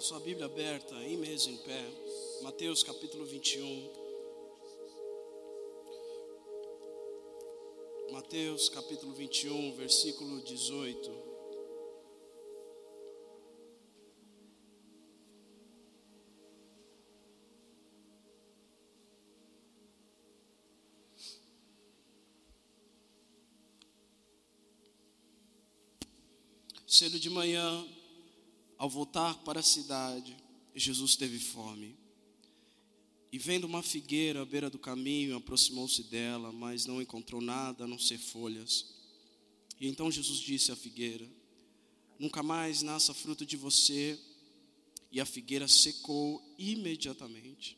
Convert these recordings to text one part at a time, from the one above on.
a sua Bíblia aberta, aí mesmo em pé, Mateus capítulo 21. Mateus capítulo 21, versículo 18. Cedo de manhã, ao voltar para a cidade, Jesus teve fome. E vendo uma figueira à beira do caminho, aproximou-se dela, mas não encontrou nada a não ser folhas. E então Jesus disse à figueira: Nunca mais nasça fruto de você. E a figueira secou imediatamente.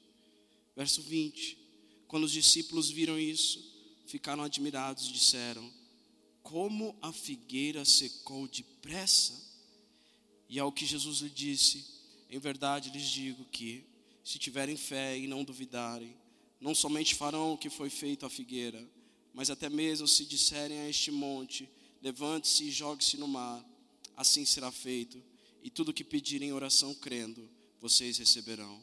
Verso 20: Quando os discípulos viram isso, ficaram admirados e disseram: Como a figueira secou depressa? E ao que Jesus lhe disse: Em verdade lhes digo que, se tiverem fé e não duvidarem, não somente farão o que foi feito à figueira, mas até mesmo se disserem a este monte: Levante-se e jogue-se no mar, assim será feito. E tudo o que pedirem em oração crendo, vocês receberão.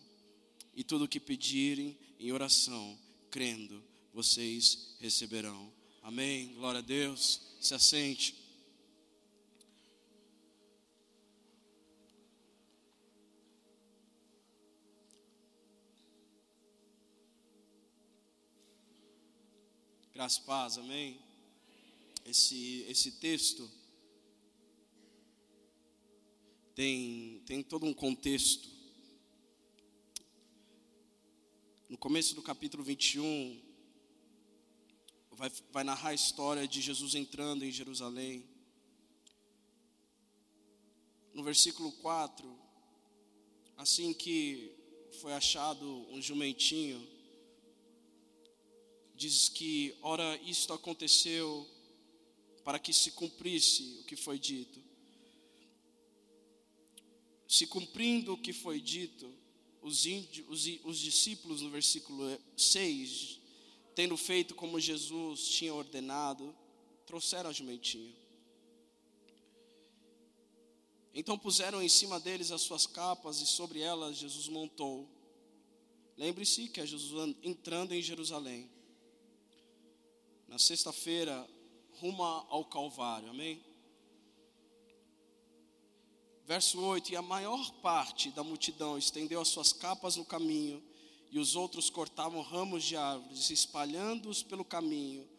E tudo o que pedirem em oração crendo, vocês receberão. Amém. Glória a Deus. Se assente. Graças paz, amém? Esse, esse texto tem, tem todo um contexto. No começo do capítulo 21, vai, vai narrar a história de Jesus entrando em Jerusalém. No versículo 4, assim que foi achado um jumentinho, diz que, ora, isto aconteceu para que se cumprisse o que foi dito. Se cumprindo o que foi dito, os, os, os discípulos, no versículo 6, tendo feito como Jesus tinha ordenado, trouxeram a jumentinha. Então puseram em cima deles as suas capas e sobre elas Jesus montou. Lembre-se que é Jesus entrando em Jerusalém na sexta-feira, ruma ao Calvário, amém? Verso 8: E a maior parte da multidão estendeu as suas capas no caminho, e os outros cortavam ramos de árvores, espalhando-os pelo caminho.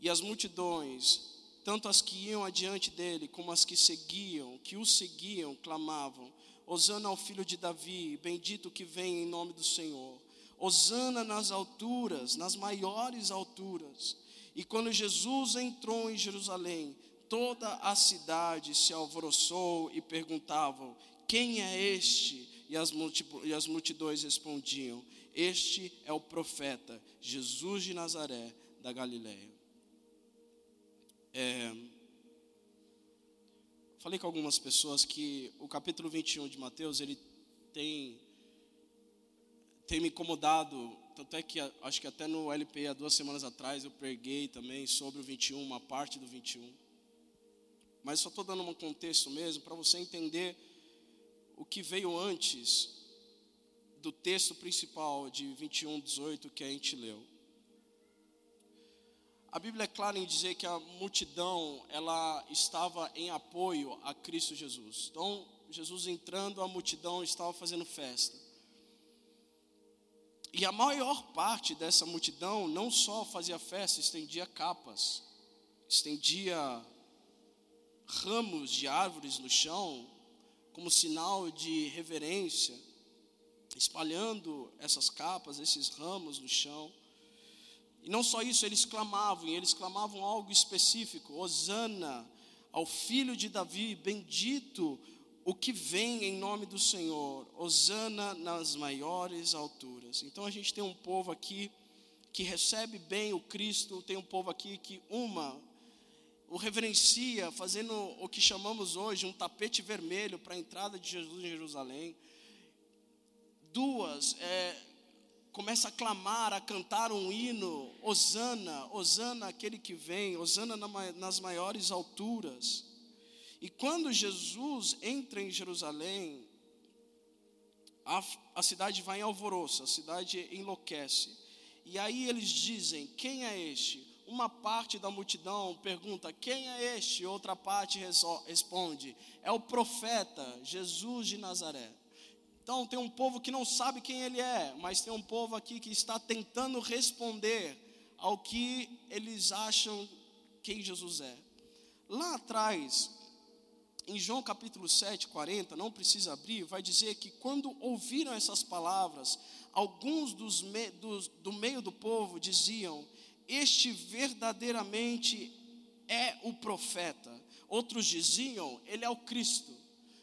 E as multidões, tanto as que iam adiante dele, como as que seguiam, que o seguiam, clamavam: Hosana ao filho de Davi, bendito que vem em nome do Senhor. Hosana nas alturas, nas maiores alturas. E quando Jesus entrou em Jerusalém, toda a cidade se alvoroçou e perguntavam: Quem é este? E as, e as multidões respondiam: Este é o profeta Jesus de Nazaré da Galiléia. É, falei com algumas pessoas que o capítulo 21 de Mateus ele tem tem me incomodado tanto é que acho que até no LP há duas semanas atrás eu preguei também sobre o 21, uma parte do 21. Mas só estou dando um contexto mesmo para você entender o que veio antes do texto principal de 21, 18 que a gente leu. A Bíblia é clara em dizer que a multidão ela estava em apoio a Cristo Jesus. Então, Jesus entrando, a multidão estava fazendo festa. E a maior parte dessa multidão não só fazia festa, estendia capas, estendia ramos de árvores no chão, como sinal de reverência, espalhando essas capas, esses ramos no chão. E não só isso, eles clamavam, e eles clamavam algo específico: Hosana ao filho de Davi, bendito o que vem em nome do Senhor, Osana nas maiores alturas. Então a gente tem um povo aqui que recebe bem o Cristo, tem um povo aqui que uma o reverencia, fazendo o que chamamos hoje um tapete vermelho para a entrada de Jesus em Jerusalém. Duas, é, começa a clamar, a cantar um hino, Osana, Osana aquele que vem, Osana nas maiores alturas. E quando Jesus entra em Jerusalém, a, a cidade vai em alvoroço, a cidade enlouquece. E aí eles dizem: Quem é este? Uma parte da multidão pergunta: Quem é este? Outra parte responde: É o profeta Jesus de Nazaré. Então tem um povo que não sabe quem ele é, mas tem um povo aqui que está tentando responder ao que eles acham quem Jesus é. Lá atrás, em João capítulo 7, 40, não precisa abrir, vai dizer que quando ouviram essas palavras, alguns dos me, dos, do meio do povo diziam: Este verdadeiramente é o profeta. Outros diziam: Ele é o Cristo.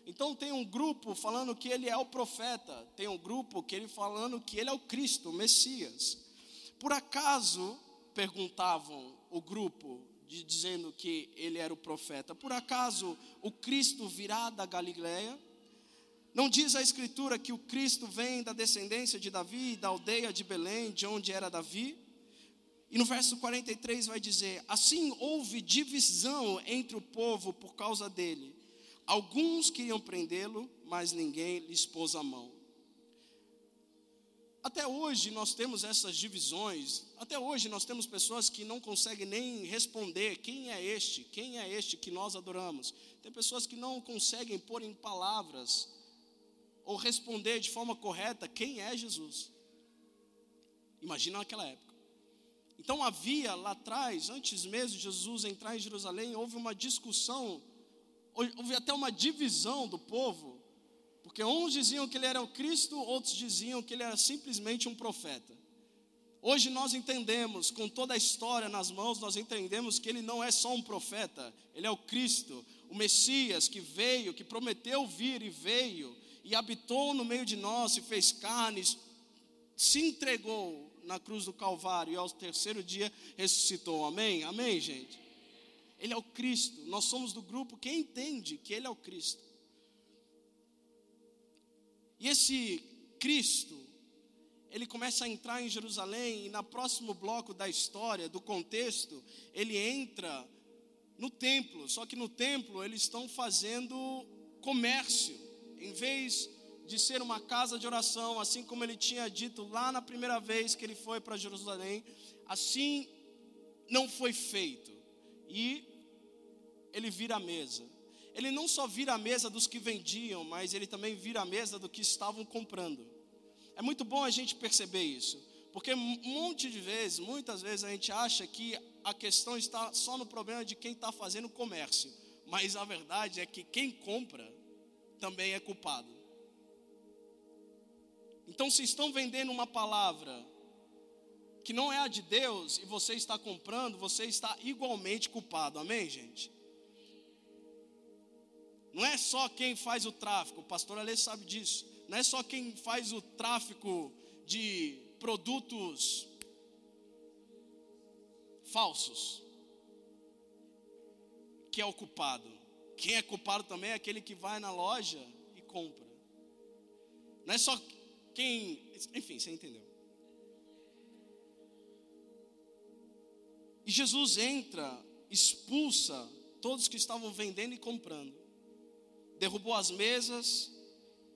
Então tem um grupo falando que ele é o profeta, tem um grupo que ele falando que ele é o Cristo, o Messias. Por acaso perguntavam o grupo de, dizendo que ele era o profeta. Por acaso o Cristo virá da Galiléia? Não diz a Escritura que o Cristo vem da descendência de Davi, da aldeia de Belém, de onde era Davi? E no verso 43 vai dizer: Assim houve divisão entre o povo por causa dele. Alguns queriam prendê-lo, mas ninguém lhe pôs a mão. Até hoje nós temos essas divisões, até hoje nós temos pessoas que não conseguem nem responder quem é este, quem é este que nós adoramos. Tem pessoas que não conseguem pôr em palavras ou responder de forma correta quem é Jesus. Imagina naquela época. Então havia lá atrás, antes mesmo de Jesus entrar em Jerusalém, houve uma discussão, houve até uma divisão do povo porque uns diziam que ele era o Cristo, outros diziam que ele era simplesmente um profeta. Hoje nós entendemos, com toda a história nas mãos, nós entendemos que ele não é só um profeta, ele é o Cristo, o Messias que veio, que prometeu vir e veio, e habitou no meio de nós, se fez carne, se entregou na cruz do Calvário e ao terceiro dia ressuscitou. Amém? Amém, gente? Ele é o Cristo, nós somos do grupo que entende que ele é o Cristo. E esse Cristo, ele começa a entrar em Jerusalém, e no próximo bloco da história, do contexto, ele entra no templo. Só que no templo eles estão fazendo comércio, em vez de ser uma casa de oração, assim como ele tinha dito lá na primeira vez que ele foi para Jerusalém, assim não foi feito. E ele vira a mesa ele não só vira a mesa dos que vendiam, mas ele também vira a mesa do que estavam comprando. É muito bom a gente perceber isso, porque um monte de vezes, muitas vezes a gente acha que a questão está só no problema de quem está fazendo comércio, mas a verdade é que quem compra também é culpado. Então, se estão vendendo uma palavra que não é a de Deus e você está comprando, você está igualmente culpado, amém, gente? Não é só quem faz o tráfico, o pastor Alê sabe disso. Não é só quem faz o tráfico de produtos falsos que é o culpado. Quem é culpado também é aquele que vai na loja e compra. Não é só quem. Enfim, você entendeu. E Jesus entra, expulsa todos que estavam vendendo e comprando derrubou as mesas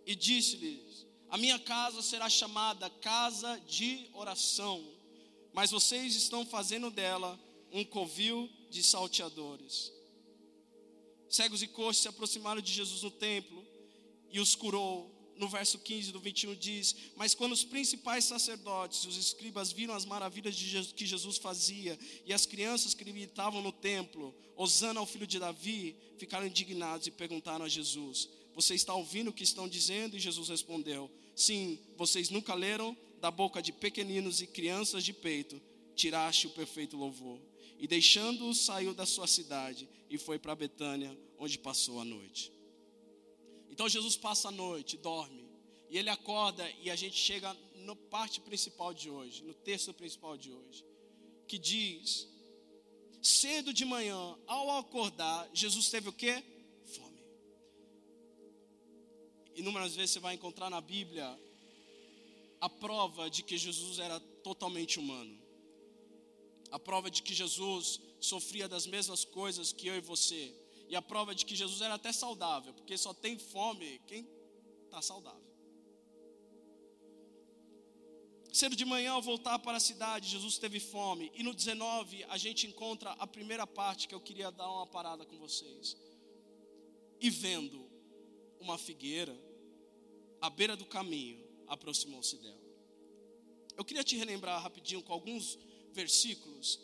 e disse-lhes: A minha casa será chamada casa de oração, mas vocês estão fazendo dela um covil de salteadores. Cegos e coxos se aproximaram de Jesus no templo e os curou no verso 15 do 21 diz: Mas quando os principais sacerdotes e os escribas viram as maravilhas Jesus, que Jesus fazia e as crianças que estavam no templo, Osana ao filho de Davi, ficaram indignados e perguntaram a Jesus: Você está ouvindo o que estão dizendo? E Jesus respondeu: Sim, vocês nunca leram da boca de pequeninos e crianças de peito, tiraste o perfeito louvor. E deixando-os, saiu da sua cidade e foi para Betânia, onde passou a noite. Então Jesus passa a noite, dorme, e ele acorda e a gente chega na parte principal de hoje, no texto principal de hoje, que diz: cedo de manhã, ao acordar, Jesus teve o que? Fome. Inúmeras vezes você vai encontrar na Bíblia a prova de que Jesus era totalmente humano. A prova de que Jesus sofria das mesmas coisas que eu e você. E a prova de que Jesus era até saudável, porque só tem fome quem está saudável. Cedo de manhã, ao voltar para a cidade, Jesus teve fome. E no 19, a gente encontra a primeira parte que eu queria dar uma parada com vocês. E vendo uma figueira à beira do caminho, aproximou-se dela. Eu queria te relembrar rapidinho com alguns versículos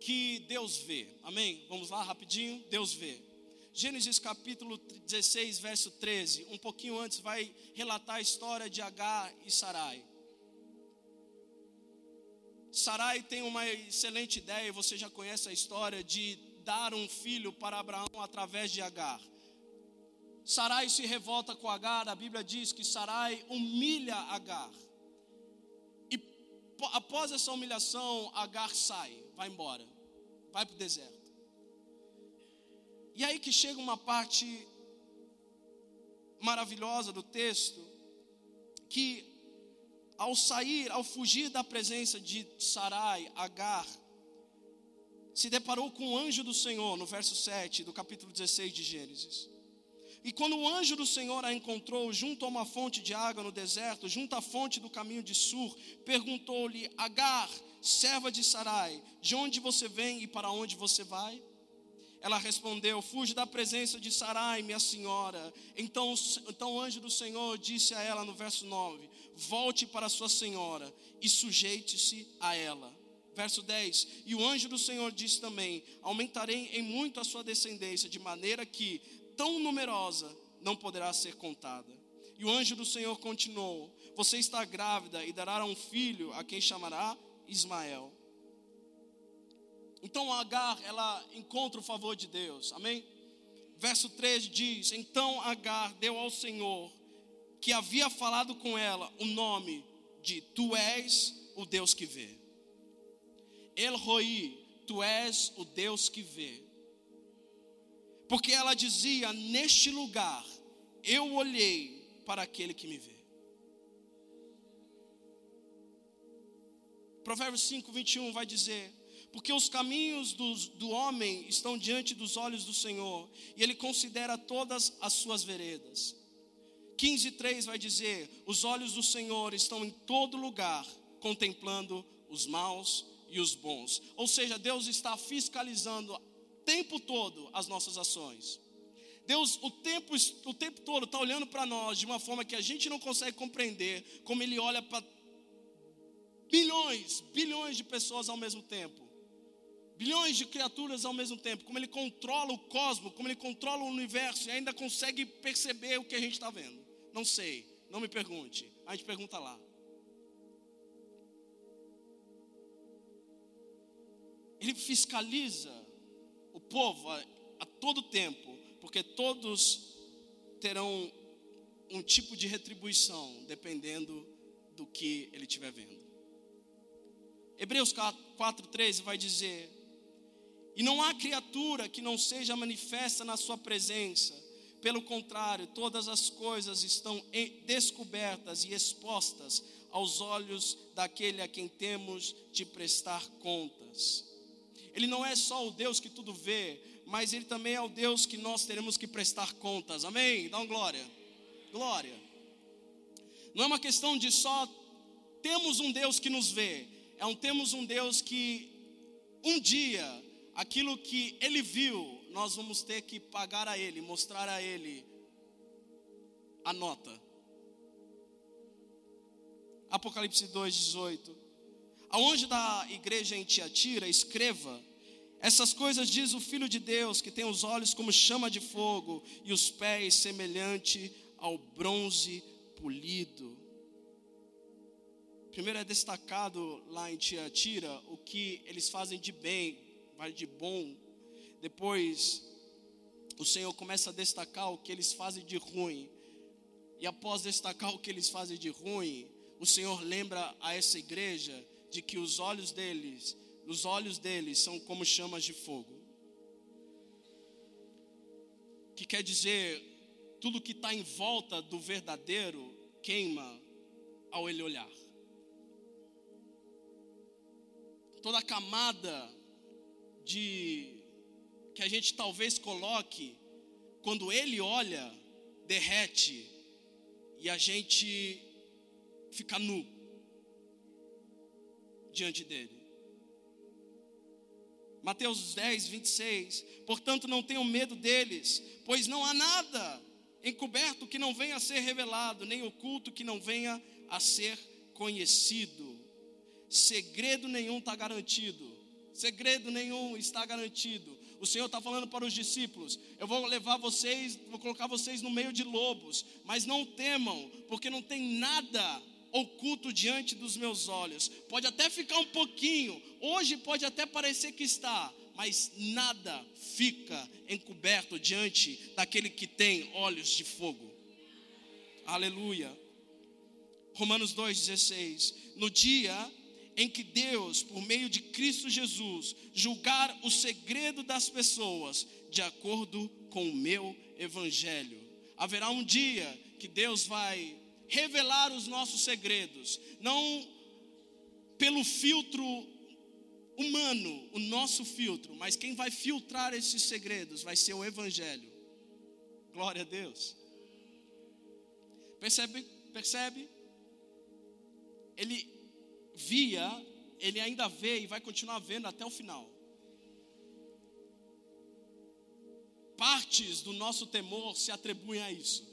que Deus vê. Amém? Vamos lá rapidinho? Deus vê. Gênesis capítulo 16, verso 13, um pouquinho antes vai relatar a história de Agar e Sarai. Sarai tem uma excelente ideia, você já conhece a história de dar um filho para Abraão através de Agar. Sarai se revolta com Agar, a Bíblia diz que Sarai humilha Agar. Após essa humilhação, Agar sai, vai embora, vai para o deserto. E aí que chega uma parte maravilhosa do texto, que ao sair, ao fugir da presença de Sarai, Agar, se deparou com o anjo do Senhor, no verso 7 do capítulo 16 de Gênesis. E quando o anjo do Senhor a encontrou junto a uma fonte de água no deserto, junto à fonte do caminho de Sur, perguntou-lhe: Agar, serva de Sarai, de onde você vem e para onde você vai? Ela respondeu: Fuge da presença de Sarai, minha senhora. Então, então o anjo do Senhor disse a ela no verso 9: Volte para sua senhora e sujeite-se a ela. Verso 10: E o anjo do Senhor disse também: Aumentarei em muito a sua descendência, de maneira que, tão numerosa, não poderá ser contada. E o anjo do Senhor continuou: Você está grávida e dará um filho, a quem chamará Ismael. Então Agar, ela encontra o favor de Deus, amém? Verso 13 diz: Então Agar deu ao Senhor, que havia falado com ela, o nome de Tu és o Deus que vê. El Roi, Tu és o Deus que vê. Porque ela dizia: Neste lugar eu olhei para aquele que me vê. Provérbios 5, 21 vai dizer: porque os caminhos do, do homem estão diante dos olhos do Senhor, e Ele considera todas as suas veredas. 15,3 vai dizer: Os olhos do Senhor estão em todo lugar, contemplando os maus e os bons. Ou seja, Deus está fiscalizando tempo todo as nossas ações. Deus o tempo, o tempo todo está olhando para nós de uma forma que a gente não consegue compreender, como Ele olha para bilhões, bilhões de pessoas ao mesmo tempo bilhões de criaturas ao mesmo tempo, como ele controla o cosmos, como ele controla o universo e ainda consegue perceber o que a gente está vendo. Não sei, não me pergunte, a gente pergunta lá. Ele fiscaliza o povo a, a todo tempo, porque todos terão um tipo de retribuição dependendo do que ele estiver vendo. Hebreus 4,13 vai dizer: e não há criatura que não seja manifesta na sua presença. Pelo contrário, todas as coisas estão descobertas e expostas aos olhos daquele a quem temos de prestar contas. Ele não é só o Deus que tudo vê, mas ele também é o Deus que nós teremos que prestar contas. Amém? Dá uma glória. Glória. Não é uma questão de só temos um Deus que nos vê, é um temos um Deus que um dia aquilo que ele viu, nós vamos ter que pagar a ele, mostrar a ele a nota. Apocalipse 2:18. Aonde da igreja em Tiatira, escreva: essas coisas diz o Filho de Deus, que tem os olhos como chama de fogo e os pés semelhante ao bronze polido. Primeiro é destacado lá em Tiatira o que eles fazem de bem, de bom. Depois, o Senhor começa a destacar o que eles fazem de ruim. E após destacar o que eles fazem de ruim, o Senhor lembra a essa igreja de que os olhos deles, os olhos deles são como chamas de fogo. Que quer dizer, tudo que está em volta do verdadeiro queima ao ele olhar. Toda a camada de que a gente talvez coloque quando ele olha, derrete e a gente fica nu. Diante dele. Mateus 10, 26. Portanto, não tenham medo deles, pois não há nada encoberto que não venha a ser revelado, nem oculto que não venha a ser conhecido. Segredo nenhum está garantido. Segredo nenhum está garantido. O Senhor está falando para os discípulos: eu vou levar vocês, vou colocar vocês no meio de lobos, mas não temam, porque não tem nada oculto diante dos meus olhos. Pode até ficar um pouquinho, hoje pode até parecer que está, mas nada fica encoberto diante daquele que tem olhos de fogo. Aleluia. Romanos 2,16. No dia em que Deus, por meio de Cristo Jesus, julgar o segredo das pessoas de acordo com o meu evangelho. Haverá um dia que Deus vai revelar os nossos segredos, não pelo filtro humano, o nosso filtro, mas quem vai filtrar esses segredos vai ser o evangelho. Glória a Deus. Percebe? Percebe? Ele via, ele ainda vê e vai continuar vendo até o final. Partes do nosso temor se atribuem a isso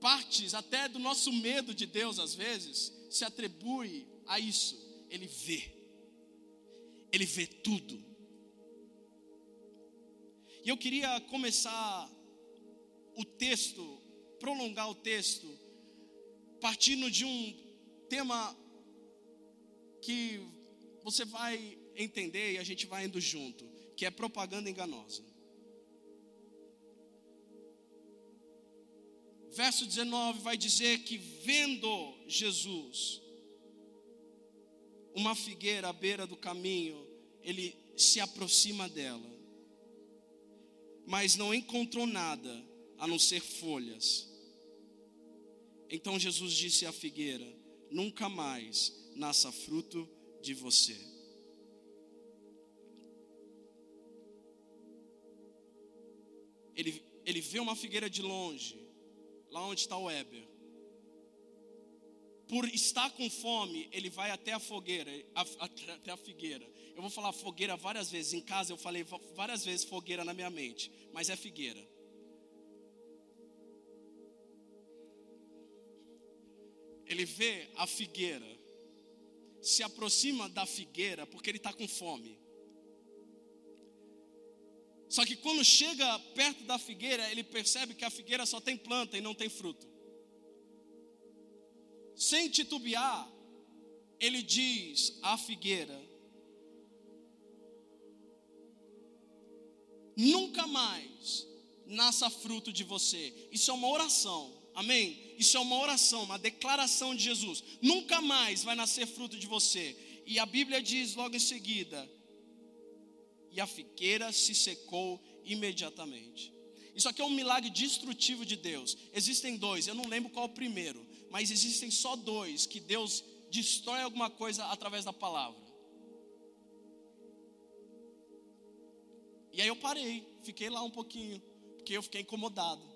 partes até do nosso medo de Deus, às vezes, se atribui a isso. Ele vê, ele vê tudo. E eu queria começar o texto, prolongar o texto, partindo de um tema que você vai entender e a gente vai indo junto, que é propaganda enganosa. Verso 19 vai dizer que vendo Jesus uma figueira à beira do caminho, ele se aproxima dela, mas não encontrou nada a não ser folhas. Então Jesus disse à figueira: Nunca mais nasça fruto de você. Ele, ele vê uma figueira de longe, lá onde está o Weber. Por estar com fome, ele vai até a fogueira, até a figueira. Eu vou falar fogueira várias vezes. Em casa eu falei várias vezes fogueira na minha mente, mas é figueira. Ele vê a figueira, se aproxima da figueira porque ele está com fome. Só que quando chega perto da figueira, ele percebe que a figueira só tem planta e não tem fruto. Sem titubear, ele diz à figueira: Nunca mais nasça fruto de você. Isso é uma oração, amém? Isso é uma oração, uma declaração de Jesus. Nunca mais vai nascer fruto de você. E a Bíblia diz logo em seguida: e a figueira se secou imediatamente. Isso aqui é um milagre destrutivo de Deus. Existem dois, eu não lembro qual o primeiro, mas existem só dois que Deus destrói alguma coisa através da palavra. E aí eu parei, fiquei lá um pouquinho, porque eu fiquei incomodado.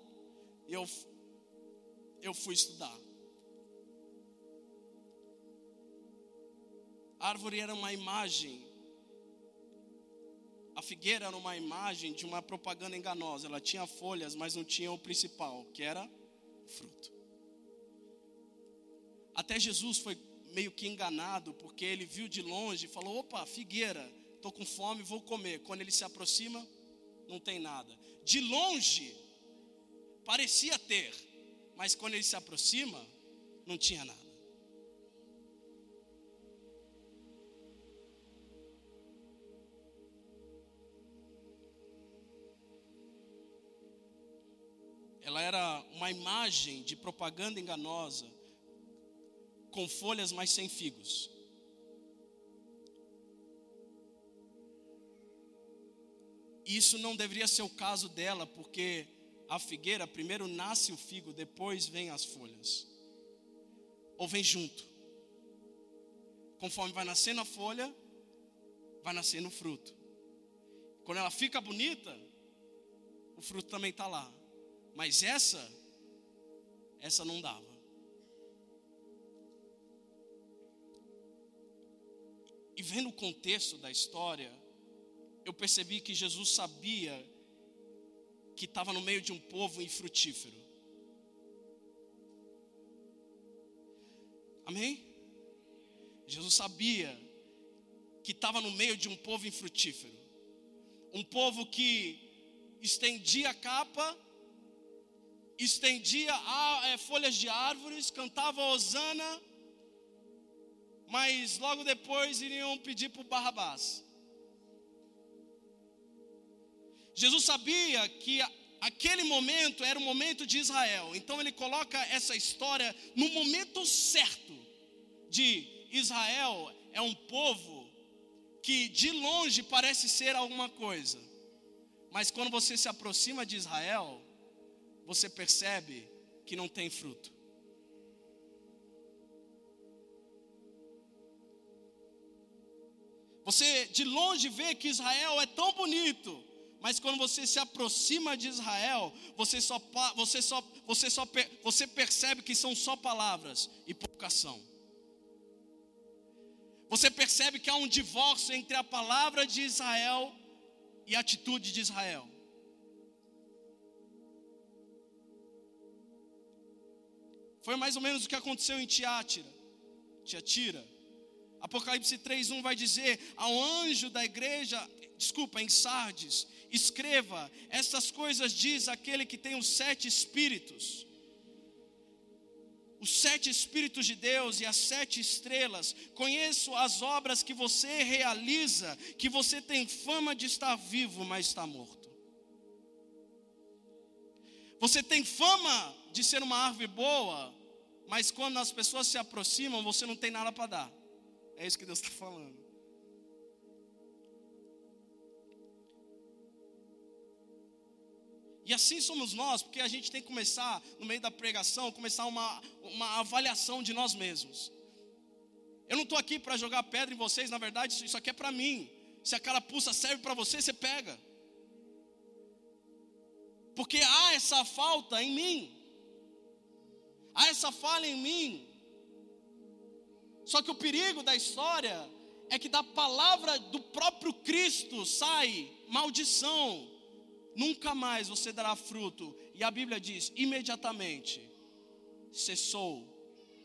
Eu, eu fui estudar. A árvore era uma imagem figueira era uma imagem de uma propaganda enganosa. Ela tinha folhas, mas não tinha o principal, que era fruto. Até Jesus foi meio que enganado, porque ele viu de longe e falou: opa, figueira, estou com fome, vou comer. Quando ele se aproxima, não tem nada. De longe, parecia ter, mas quando ele se aproxima, não tinha nada. Ela era uma imagem de propaganda enganosa, com folhas, mas sem figos. Isso não deveria ser o caso dela, porque a figueira primeiro nasce o figo, depois vem as folhas. Ou vem junto. Conforme vai nascendo a folha, vai nascendo o fruto. Quando ela fica bonita, o fruto também está lá. Mas essa, essa não dava. E vendo o contexto da história, eu percebi que Jesus sabia que estava no meio de um povo infrutífero. Amém? Jesus sabia que estava no meio de um povo infrutífero. Um povo que estendia a capa, estendia é, folhas de árvores, cantava Osana, mas logo depois iriam pedir para Barrabás. Jesus sabia que aquele momento era o momento de Israel, então ele coloca essa história no momento certo de Israel é um povo que de longe parece ser alguma coisa, mas quando você se aproxima de Israel, você percebe que não tem fruto. Você de longe vê que Israel é tão bonito, mas quando você se aproxima de Israel, você só, você só, você só você percebe que são só palavras e pouca ação. Você percebe que há um divórcio entre a palavra de Israel e a atitude de Israel. Foi mais ou menos o que aconteceu em Tiátira. Tiatira. Apocalipse 3:1 vai dizer ao anjo da igreja, desculpa, em Sardes, escreva: essas coisas diz aquele que tem os sete espíritos. Os sete espíritos de Deus e as sete estrelas. Conheço as obras que você realiza, que você tem fama de estar vivo, mas está morto. Você tem fama de ser uma árvore boa, mas quando as pessoas se aproximam, você não tem nada para dar. É isso que Deus está falando. E assim somos nós, porque a gente tem que começar, no meio da pregação, começar uma, uma avaliação de nós mesmos. Eu não estou aqui para jogar pedra em vocês, na verdade, isso aqui é para mim. Se a carapuça serve para você, você pega. Porque há essa falta em mim. Há essa falha em mim. Só que o perigo da história é que da palavra do próprio Cristo sai maldição. Nunca mais você dará fruto. E a Bíblia diz: imediatamente cessou.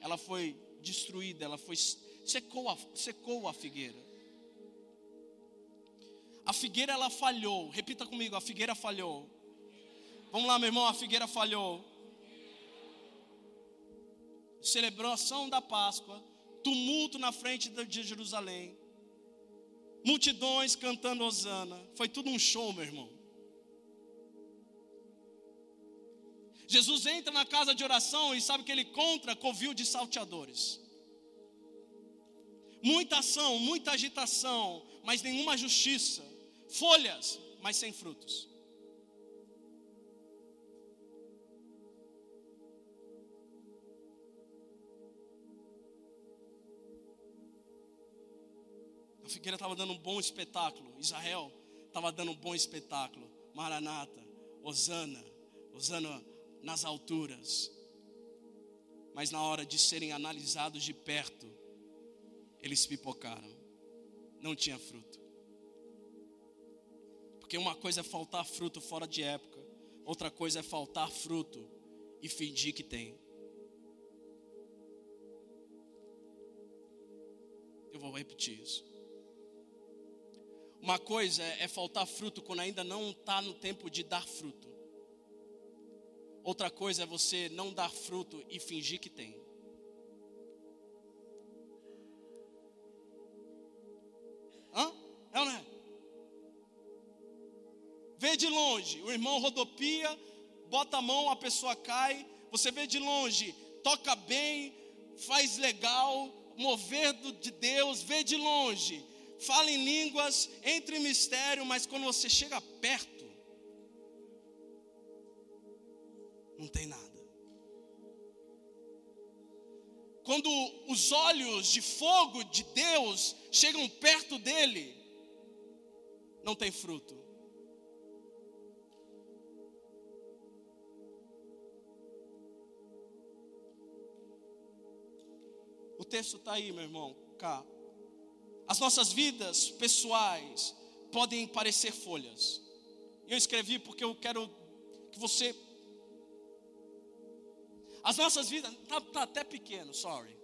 Ela foi destruída, ela foi secou a, secou a figueira. A figueira ela falhou. Repita comigo, a figueira falhou. Vamos lá, meu irmão, a figueira falhou. Celebração da Páscoa, tumulto na frente de Jerusalém, multidões cantando Osana, foi tudo um show, meu irmão. Jesus entra na casa de oração e sabe que ele encontra covil de salteadores. Muita ação, muita agitação, mas nenhuma justiça. Folhas, mas sem frutos. A figueira estava dando um bom espetáculo. Israel estava dando um bom espetáculo. Maranata, Osana, Osana nas alturas. Mas na hora de serem analisados de perto, eles pipocaram. Não tinha fruto. Porque uma coisa é faltar fruto fora de época, outra coisa é faltar fruto e fingir que tem. Eu vou repetir isso. Uma coisa é faltar fruto quando ainda não está no tempo de dar fruto. Outra coisa é você não dar fruto e fingir que tem. Hã? É ou não é? Vê de longe, o irmão rodopia, bota a mão, a pessoa cai. Você vê de longe, toca bem, faz legal, mover de Deus, vê de longe fala em línguas, entra em mistério, mas quando você chega perto, não tem nada. Quando os olhos de fogo de Deus chegam perto dele, não tem fruto. O texto está aí, meu irmão, cá. As nossas vidas pessoais podem parecer folhas. Eu escrevi porque eu quero que você. As nossas vidas. Está tá até pequeno, sorry.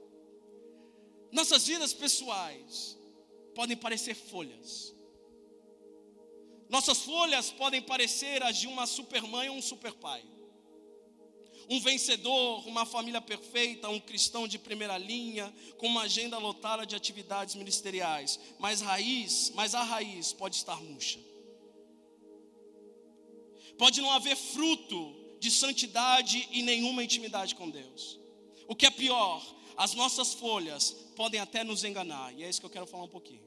Nossas vidas pessoais podem parecer folhas. Nossas folhas podem parecer as de uma supermãe ou um superpai. Um vencedor, uma família perfeita, um cristão de primeira linha, com uma agenda lotada de atividades ministeriais, mas raiz, mas a raiz pode estar murcha. Pode não haver fruto de santidade e nenhuma intimidade com Deus. O que é pior, as nossas folhas podem até nos enganar, e é isso que eu quero falar um pouquinho.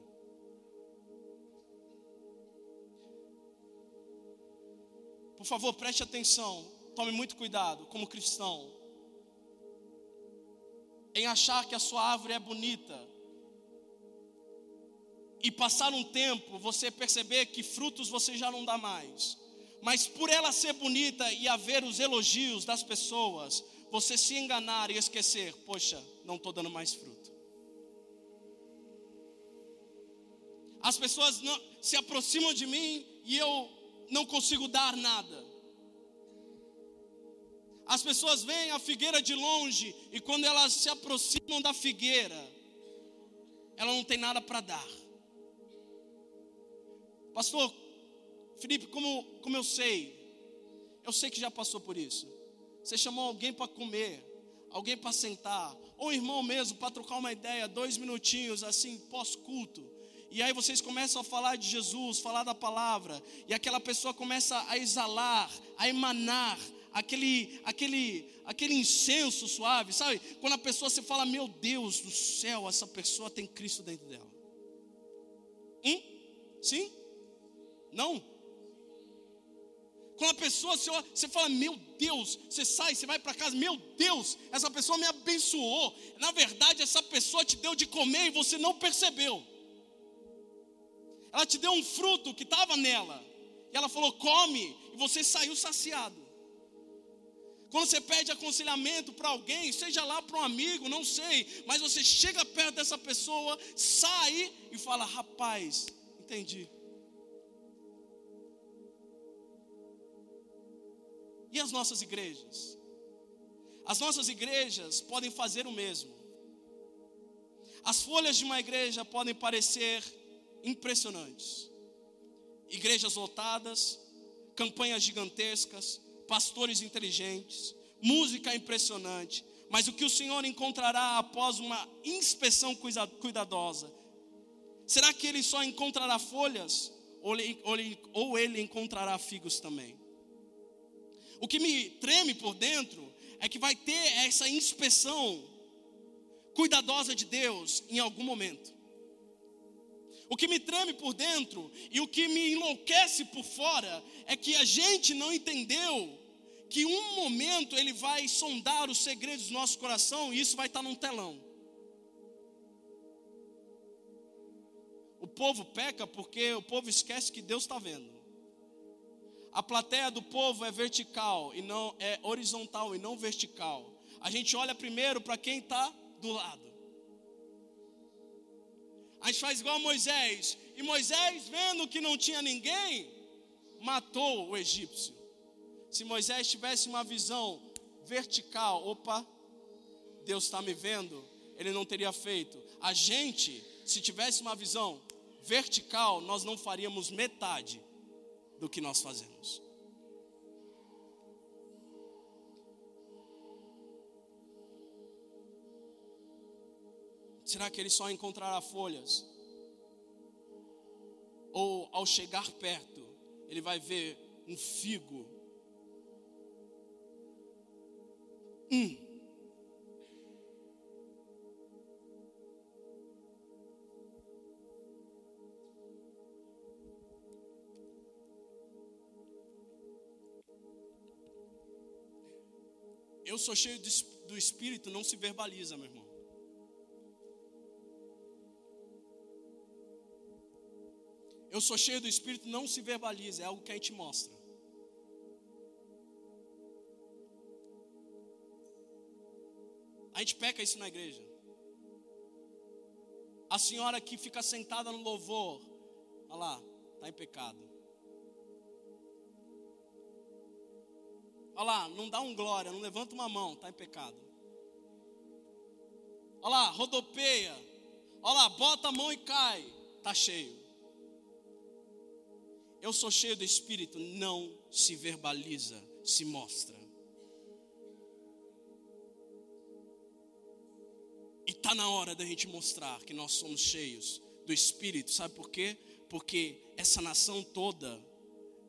Por favor, preste atenção tome muito cuidado, como cristão, em achar que a sua árvore é bonita e passar um tempo você perceber que frutos você já não dá mais, mas por ela ser bonita e haver os elogios das pessoas, você se enganar e esquecer, poxa, não estou dando mais fruto. As pessoas não, se aproximam de mim e eu não consigo dar nada. As pessoas veem a figueira de longe e quando elas se aproximam da figueira, ela não tem nada para dar. Pastor Felipe, como, como eu sei? Eu sei que já passou por isso. Você chamou alguém para comer, alguém para sentar, ou um irmão mesmo para trocar uma ideia, dois minutinhos assim, pós-culto. E aí vocês começam a falar de Jesus, falar da palavra, e aquela pessoa começa a exalar, a emanar aquele, aquele, aquele incenso suave, sabe? Quando a pessoa se fala, meu Deus do céu, essa pessoa tem Cristo dentro dela. Hum? Sim? Não? Quando a pessoa, você fala, meu Deus, você sai, você vai para casa, meu Deus, essa pessoa me abençoou. Na verdade, essa pessoa te deu de comer e você não percebeu. Ela te deu um fruto que estava nela. E ela falou, come, e você saiu saciado. Quando você pede aconselhamento para alguém, seja lá para um amigo, não sei, mas você chega perto dessa pessoa, sai e fala: rapaz, entendi. E as nossas igrejas? As nossas igrejas podem fazer o mesmo. As folhas de uma igreja podem parecer impressionantes. Igrejas lotadas, campanhas gigantescas, pastores inteligentes, música impressionante, mas o que o Senhor encontrará após uma inspeção cuidadosa? Será que ele só encontrará folhas ou ele, encontrará figos também? O que me treme por dentro é que vai ter essa inspeção cuidadosa de Deus em algum momento. O que me treme por dentro e o que me enlouquece por fora é que a gente não entendeu que um momento ele vai sondar os segredos do nosso coração e isso vai estar num telão. O povo peca porque o povo esquece que Deus está vendo. A plateia do povo é vertical e não é horizontal e não vertical. A gente olha primeiro para quem está do lado. A gente faz igual Moisés. E Moisés, vendo que não tinha ninguém, matou o egípcio. Se Moisés tivesse uma visão vertical, opa, Deus está me vendo, ele não teria feito. A gente, se tivesse uma visão vertical, nós não faríamos metade do que nós fazemos. Será que ele só encontrará folhas? Ou ao chegar perto, ele vai ver um figo Hum. Eu sou cheio do Espírito, não se verbaliza, meu irmão. Eu sou cheio do Espírito, não se verbaliza, é algo que a gente mostra. A gente peca isso na igreja. A senhora que fica sentada no louvor, olha lá, está em pecado. Olha lá, não dá um glória, não levanta uma mão, está em pecado. Olha lá, rodopeia. Olha lá, bota a mão e cai, está cheio. Eu sou cheio do Espírito, não se verbaliza, se mostra. Está na hora da gente mostrar que nós somos cheios do Espírito, sabe por quê? Porque essa nação toda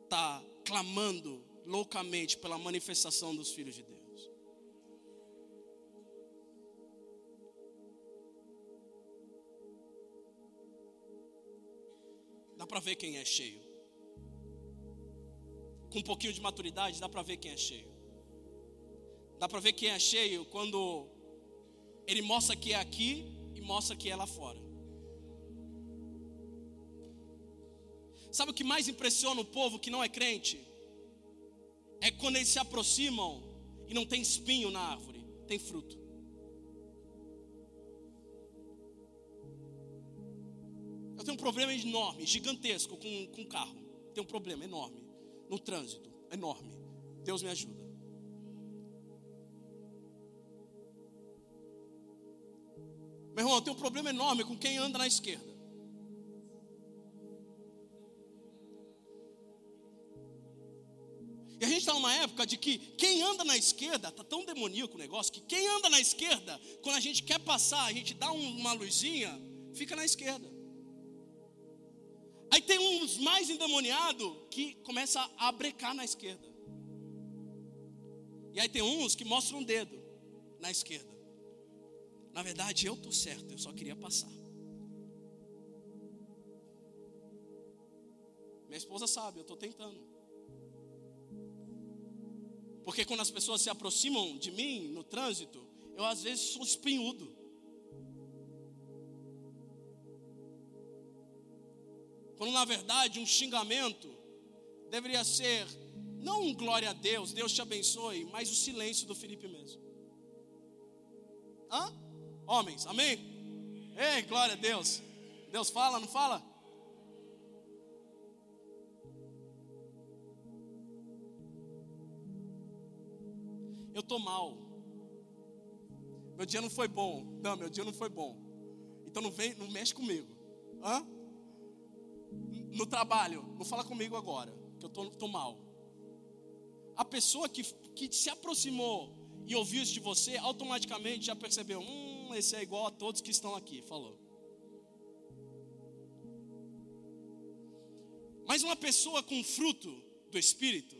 está clamando loucamente pela manifestação dos filhos de Deus. Dá para ver quem é cheio. Com um pouquinho de maturidade, dá para ver quem é cheio. Dá para ver quem é cheio quando ele mostra que é aqui e mostra que é lá fora. Sabe o que mais impressiona o povo que não é crente? é quando eles se aproximam e não tem espinho na árvore, tem fruto. Eu tenho um problema enorme, gigantesco com, com carro. Tenho um problema enorme no trânsito, enorme. Deus me ajuda. Meu irmão, eu tenho um problema enorme com quem anda na esquerda. E a gente está numa época de que quem anda na esquerda, está tão demoníaco o negócio, que quem anda na esquerda, quando a gente quer passar, a gente dá uma luzinha, fica na esquerda. Aí tem uns mais endemoniados que começa a brecar na esquerda. E aí tem uns que mostram um dedo na esquerda. Na verdade, eu estou certo, eu só queria passar. Minha esposa sabe, eu estou tentando. Porque quando as pessoas se aproximam de mim no trânsito, eu às vezes sou espinhudo. Quando na verdade um xingamento deveria ser não um glória a Deus, Deus te abençoe, mas o silêncio do Felipe mesmo. Hã? Homens, amém? Ei, glória a Deus. Deus fala, não fala? eu estou mal. Meu dia não foi bom. Não, meu dia não foi bom. Então não vem, não mexe comigo. Hã? No trabalho, não fala comigo agora, que eu estou mal. A pessoa que, que se aproximou e ouviu isso de você, automaticamente já percebeu: hum, esse é igual a todos que estão aqui. Falou. Mas uma pessoa com fruto do Espírito,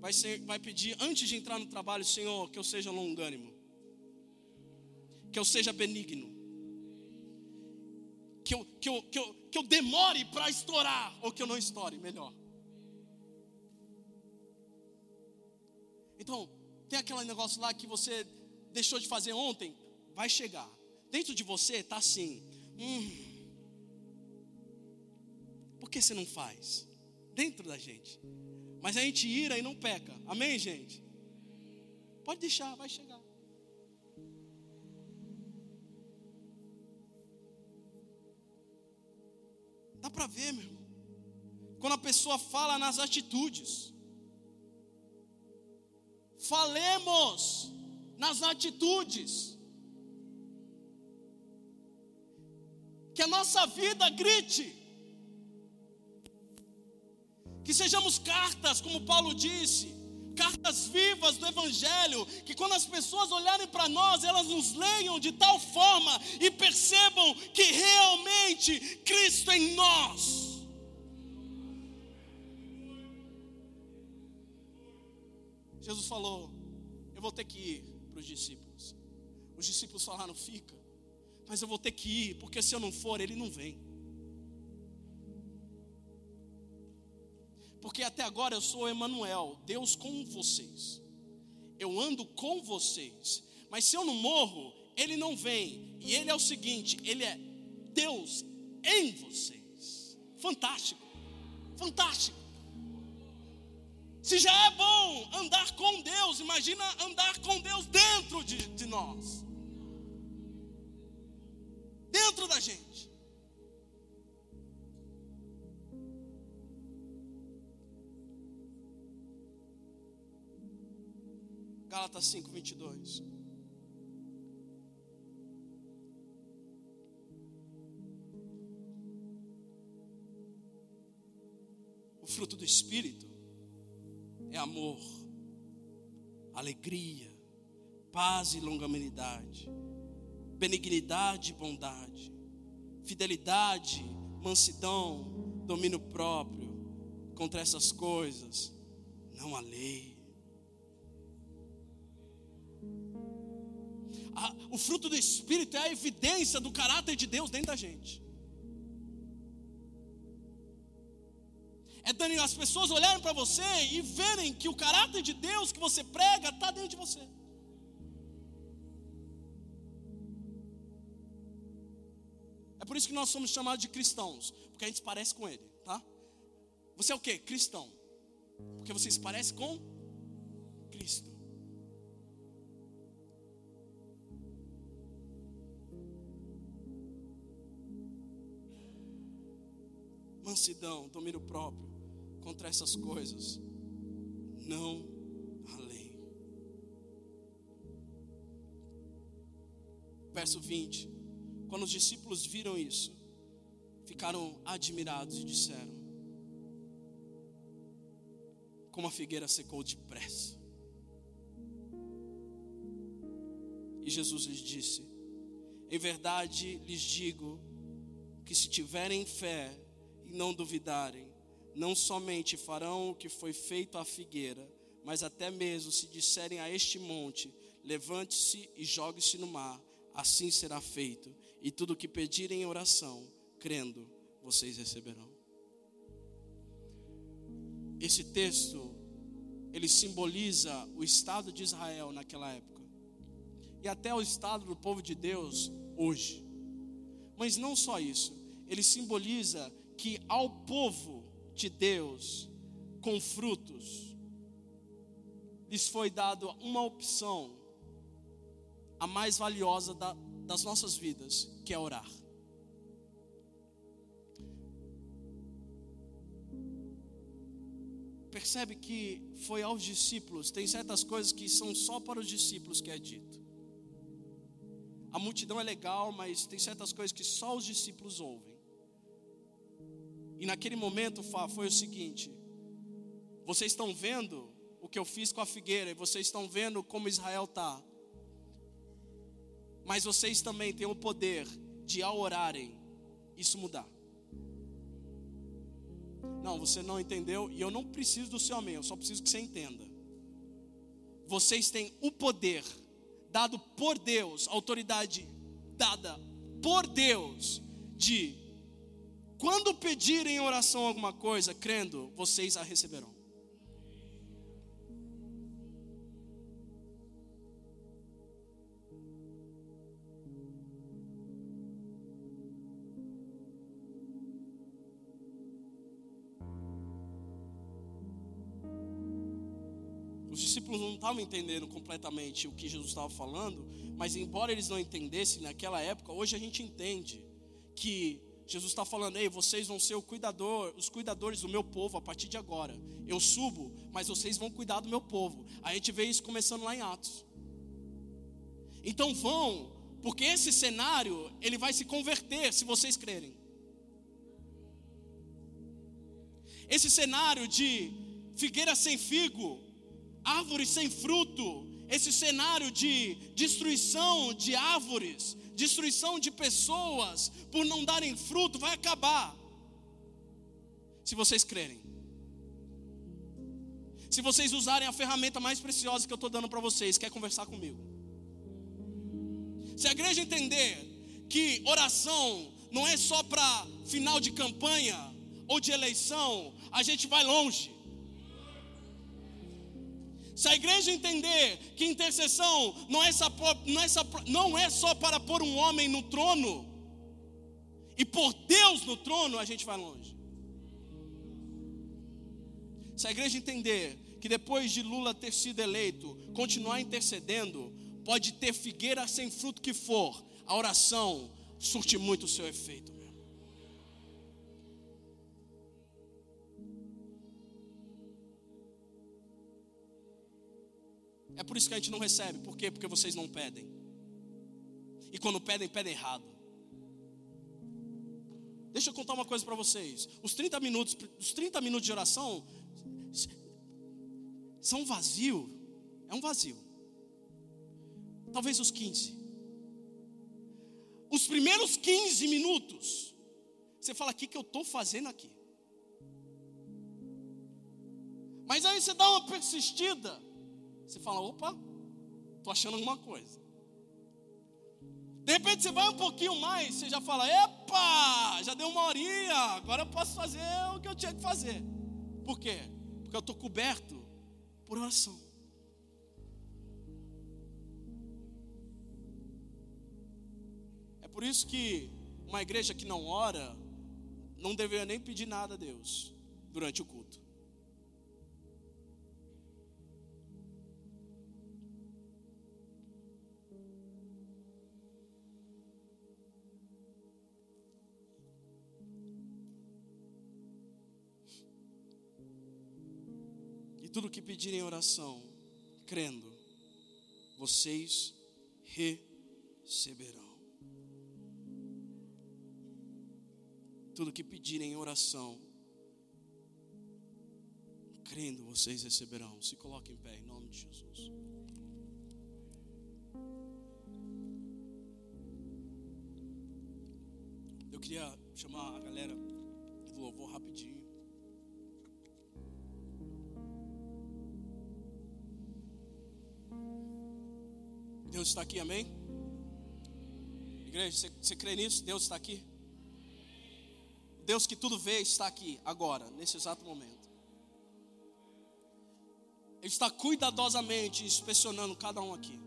vai, ser, vai pedir antes de entrar no trabalho, Senhor, que eu seja longânimo, que eu seja benigno, que eu, que eu, que eu, que eu demore para estourar, ou que eu não estoure, melhor. Então, tem aquele negócio lá que você deixou de fazer ontem, vai chegar. Dentro de você está assim, hum, por que você não faz? Dentro da gente. Mas a gente ira e não peca. Amém, gente? Pode deixar, vai chegar. Dá para ver, meu irmão. Quando a pessoa fala nas atitudes. Falemos nas atitudes. Que a nossa vida grite que sejamos cartas, como Paulo disse, cartas vivas do Evangelho, que quando as pessoas olharem para nós, elas nos leiam de tal forma e percebam que realmente Cristo é em nós. Jesus falou: Eu vou ter que ir para os discípulos. Os discípulos falaram: Fica, mas eu vou ter que ir, porque se eu não for, ele não vem. Porque até agora eu sou Emanuel, Deus com vocês. Eu ando com vocês. Mas se eu não morro, ele não vem. E ele é o seguinte, ele é Deus em vocês. Fantástico. Fantástico. Se já é bom andar com Deus, imagina andar com Deus dentro de, de nós. Dentro da gente. Gálatas 5, 22. O fruto do Espírito é amor, alegria, paz e longanimidade, benignidade e bondade, fidelidade, mansidão, domínio próprio. Contra essas coisas não há lei. o fruto do Espírito é a evidência do caráter de Deus dentro da gente. É Daniel, as pessoas olharem para você e verem que o caráter de Deus que você prega está dentro de você. Por isso que nós somos chamados de cristãos, porque a gente se parece com Ele, tá? Você é o que? Cristão, porque você se parece com Cristo. mansidão, domínio próprio. Contra essas coisas, não há lei. Verso 20: Quando os discípulos viram isso, ficaram admirados e disseram: Como a figueira secou depressa. E Jesus lhes disse: Em verdade lhes digo que se tiverem fé e não duvidarem, não somente farão o que foi feito à figueira, mas até mesmo se disserem a este monte: levante-se e jogue-se no mar, assim será feito, e tudo o que pedirem em oração, crendo, vocês receberão. Esse texto ele simboliza o estado de Israel naquela época e até o estado do povo de Deus hoje. Mas não só isso, ele simboliza que ao povo de Deus com frutos lhes foi dado uma opção, a mais valiosa da, das nossas vidas, que é orar. Percebe que foi aos discípulos, tem certas coisas que são só para os discípulos que é dito. A multidão é legal, mas tem certas coisas que só os discípulos ouvem. E naquele momento foi o seguinte: vocês estão vendo o que eu fiz com a figueira, e vocês estão vendo como Israel está. Mas vocês também têm o poder de, ao orarem, isso mudar. Não, você não entendeu, e eu não preciso do seu amém, eu só preciso que você entenda. Vocês têm o poder dado por Deus, autoridade dada por Deus, de quando pedirem em oração alguma coisa, crendo, vocês a receberão. Estavam entendendo completamente o que Jesus estava falando, mas embora eles não entendessem naquela época, hoje a gente entende que Jesus está falando, ei, vocês vão ser cuidador, os cuidadores do meu povo a partir de agora. Eu subo, mas vocês vão cuidar do meu povo. A gente vê isso começando lá em Atos. Então vão, porque esse cenário ele vai se converter se vocês crerem. Esse cenário de figueira sem figo, árvore sem fruto, esse cenário de destruição de árvores, destruição de pessoas por não darem fruto vai acabar. Se vocês crerem. Se vocês usarem a ferramenta mais preciosa que eu estou dando para vocês, quer conversar comigo. Se a igreja entender que oração não é só para final de campanha ou de eleição, a gente vai longe. Se a igreja entender que intercessão não é, só, não, é só, não é só para pôr um homem no trono, e por Deus no trono, a gente vai longe. Se a igreja entender que depois de Lula ter sido eleito, continuar intercedendo, pode ter figueira sem fruto que for, a oração, surte muito o seu efeito. É por isso que a gente não recebe. Por quê? Porque vocês não pedem. E quando pedem, pedem errado. Deixa eu contar uma coisa para vocês. Os 30 minutos, os 30 minutos de oração são vazio. É um vazio. Talvez os 15. Os primeiros 15 minutos, você fala: o que, que eu estou fazendo aqui? Mas aí você dá uma persistida. Você fala: opa, estou achando alguma coisa. De repente você vai um pouquinho mais, você já fala: epa, já deu uma horinha, agora eu posso fazer o que eu tinha que fazer. Por quê? Porque eu estou coberto por oração. É por isso que uma igreja que não ora não deveria nem pedir nada a Deus durante o culto. Tudo que pedirem em oração, crendo, vocês receberão. Tudo que pedirem em oração, crendo, vocês receberão. Se coloquem em pé, em nome de Jesus. Eu queria chamar a galera do louvor rapidinho. Deus está aqui, amém? Igreja, você, você crê nisso? Deus está aqui? Deus que tudo vê está aqui, agora, nesse exato momento. Ele está cuidadosamente inspecionando cada um aqui.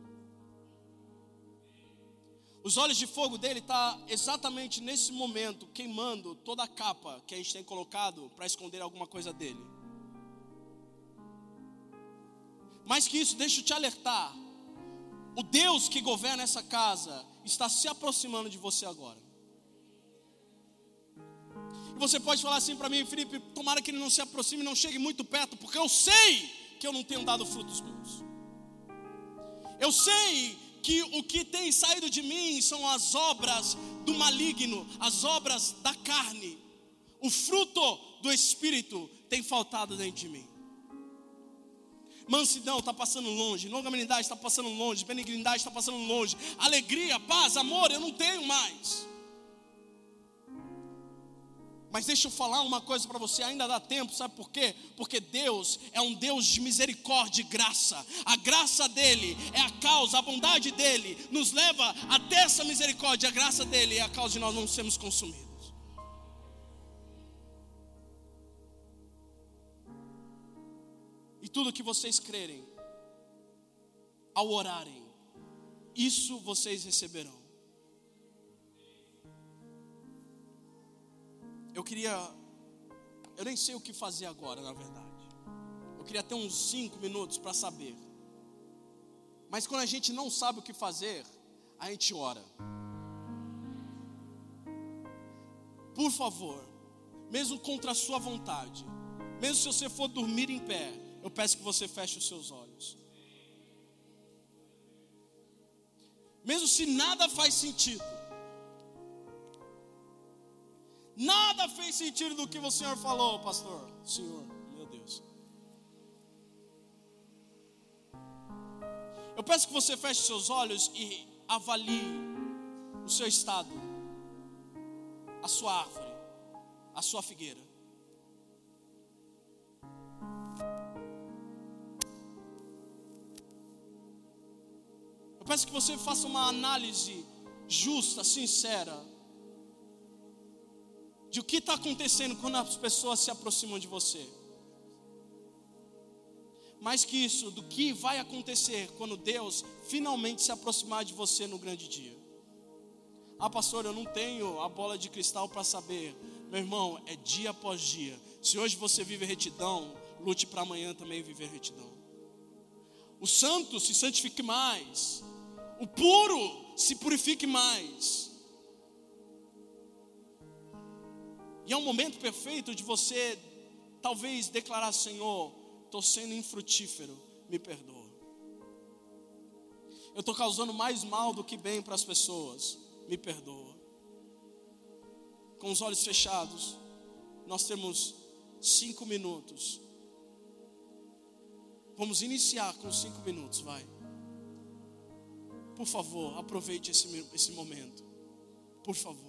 Os olhos de fogo dele estão tá exatamente nesse momento queimando toda a capa que a gente tem colocado para esconder alguma coisa dele. Mais que isso, deixa eu te alertar o Deus que governa essa casa está se aproximando de você agora. E você pode falar assim para mim, Felipe, tomara que ele não se aproxime, não chegue muito perto, porque eu sei que eu não tenho dado frutos bons. Eu sei que o que tem saído de mim são as obras do maligno, as obras da carne. O fruto do Espírito tem faltado dentro de mim. Mansidão está passando longe, longanimidade está passando longe, benignidade está passando longe, alegria, paz, amor, eu não tenho mais. Mas deixa eu falar uma coisa para você, ainda dá tempo, sabe por quê? Porque Deus é um Deus de misericórdia e graça. A graça dele é a causa, a bondade dele nos leva até essa misericórdia, a graça dele é a causa de nós não sermos consumidos. Tudo que vocês crerem, ao orarem, isso vocês receberão. Eu queria, eu nem sei o que fazer agora, na verdade. Eu queria ter uns cinco minutos para saber. Mas quando a gente não sabe o que fazer, a gente ora. Por favor, mesmo contra a sua vontade, mesmo se você for dormir em pé, eu peço que você feche os seus olhos. Mesmo se nada faz sentido, nada fez sentido do que o Senhor falou, pastor. Senhor, meu Deus. Eu peço que você feche seus olhos e avalie o seu estado, a sua árvore, a sua figueira. Peço que você faça uma análise justa, sincera, de o que está acontecendo quando as pessoas se aproximam de você. Mais que isso, do que vai acontecer quando Deus finalmente se aproximar de você no grande dia. Ah, pastor, eu não tenho a bola de cristal para saber. Meu irmão, é dia após dia. Se hoje você vive retidão, lute para amanhã também viver retidão. O santo se santifique mais o puro se purifique mais. E é um momento perfeito de você, talvez, declarar: Senhor, estou sendo infrutífero, me perdoa. Eu estou causando mais mal do que bem para as pessoas, me perdoa. Com os olhos fechados, nós temos cinco minutos. Vamos iniciar com cinco minutos, vai. Por favor, aproveite esse, esse momento. Por favor.